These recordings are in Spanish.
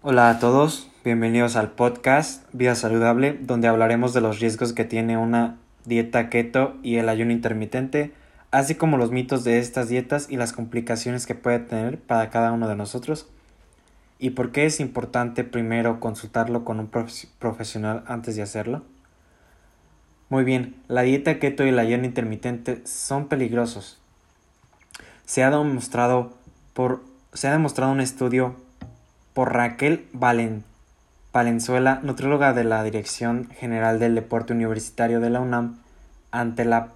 Hola a todos, bienvenidos al podcast Vida Saludable, donde hablaremos de los riesgos que tiene una dieta keto y el ayuno intermitente, así como los mitos de estas dietas y las complicaciones que puede tener para cada uno de nosotros, y por qué es importante primero consultarlo con un profesional antes de hacerlo. Muy bien, la dieta keto y el ayuno intermitente son peligrosos. Se ha demostrado por se ha demostrado un estudio por Raquel Valenzuela, nutrióloga de la Dirección General del Deporte Universitario de la UNAM, ante la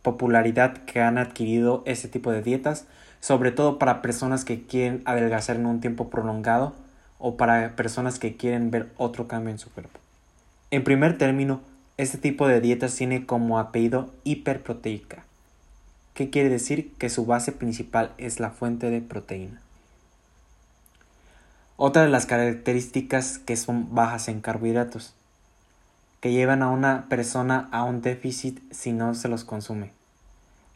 popularidad que han adquirido este tipo de dietas, sobre todo para personas que quieren adelgazar en un tiempo prolongado o para personas que quieren ver otro cambio en su cuerpo. En primer término, este tipo de dietas tiene como apellido hiperproteica. ¿Qué quiere decir? Que su base principal es la fuente de proteína. Otra de las características que son bajas en carbohidratos, que llevan a una persona a un déficit si no se los consume.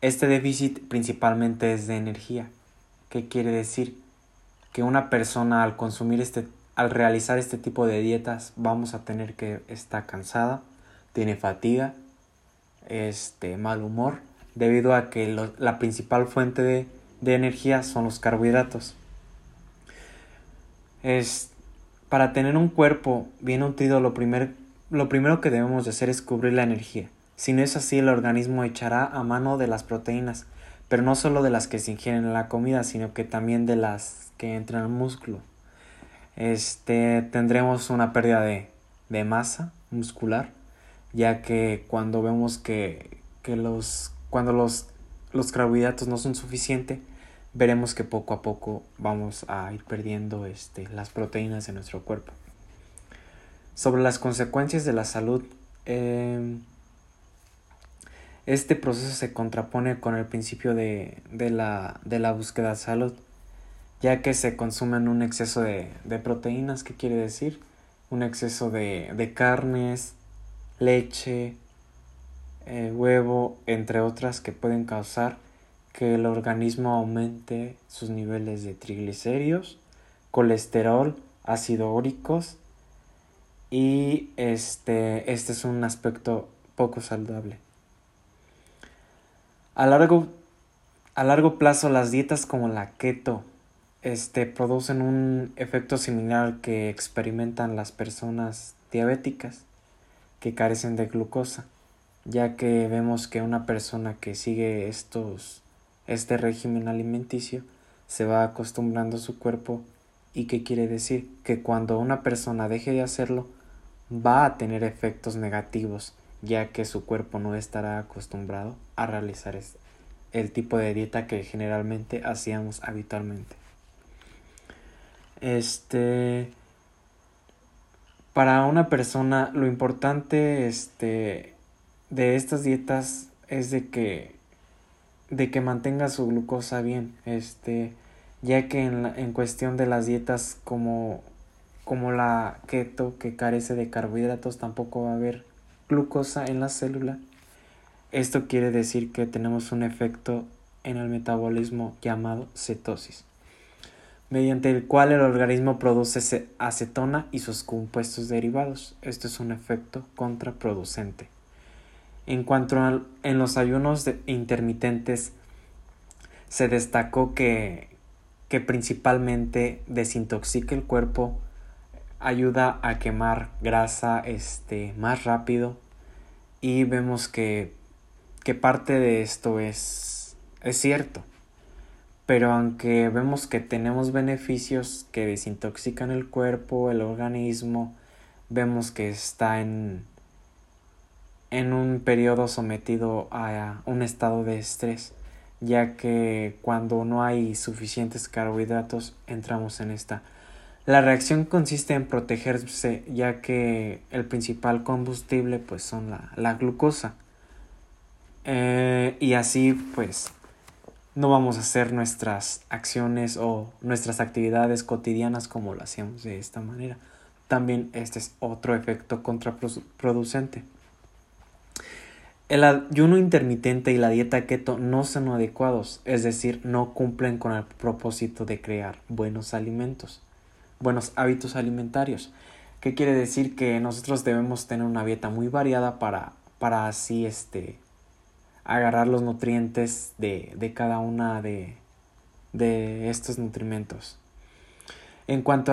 Este déficit principalmente es de energía. ¿Qué quiere decir? Que una persona al consumir este, al realizar este tipo de dietas, vamos a tener que estar cansada, tiene fatiga, este, mal humor, debido a que la principal fuente de, de, energía son los carbohidratos. Es, para tener un cuerpo bien nutrido, lo, primer, lo primero que debemos de hacer es cubrir la energía. Si no es así, el organismo echará a mano de las proteínas, pero no solo de las que se ingieren en la comida, sino que también de las que entran al músculo. Este, tendremos una pérdida de, de masa muscular ya que cuando vemos que, los, cuando los, los carbohidratos no son suficientes, veremos que poco a poco vamos a ir perdiendo este, las proteínas de nuestro cuerpo. Sobre las consecuencias de la salud, em, este proceso se contrapone con el principio de, la, de la búsqueda de salud, ya que se consumen un exceso de, de proteínas, ¿qué quiere decir? Un exceso de, de carnes, leche, eh, huevo, entre otras que pueden causar que el organismo aumente sus niveles de triglicéridos, colesterol, ácido úricos y este, este es un aspecto poco saludable. A largo, a largo plazo las dietas como la keto este, producen un efecto similar que experimentan las personas diabéticas que carecen de glucosa, ya que vemos que una persona que sigue estos este régimen alimenticio se va acostumbrando su cuerpo y qué quiere decir que cuando una persona deje de hacerlo va a tener efectos negativos ya que su cuerpo no estará acostumbrado a realizar el tipo de dieta que generalmente hacíamos habitualmente. Este para una persona lo importante este, de estas dietas es de que, de que mantenga su glucosa bien, este, ya que en, en cuestión de las dietas como, como la keto que carece de carbohidratos tampoco va a haber glucosa en la célula. Esto quiere decir que tenemos un efecto en el metabolismo llamado cetosis mediante el cual el organismo produce acetona y sus compuestos derivados. Esto es un efecto contraproducente. En cuanto a en los ayunos intermitentes, se destacó que, que principalmente desintoxica el cuerpo, ayuda a quemar grasa este, más rápido y vemos que, que parte de esto es, es cierto. Pero aunque vemos que tenemos beneficios que desintoxican el cuerpo, el organismo, vemos que está en, en un periodo sometido a un estado de estrés, ya que cuando no hay suficientes carbohidratos entramos en esta. La reacción consiste en protegerse, ya que el principal combustible pues son la, la glucosa. Eh, y así pues no vamos a hacer nuestras acciones o nuestras actividades cotidianas como lo hacíamos de esta manera. También este es otro efecto contraproducente. El ayuno intermitente y la dieta keto no son adecuados, es decir, no cumplen con el propósito de crear buenos alimentos. buenos hábitos alimentarios. ¿Qué quiere decir? Que nosotros debemos tener una dieta muy variada para, para así este, agarrar los nutrientes de, de cada una de, de estos nutrimentos. En cuanto al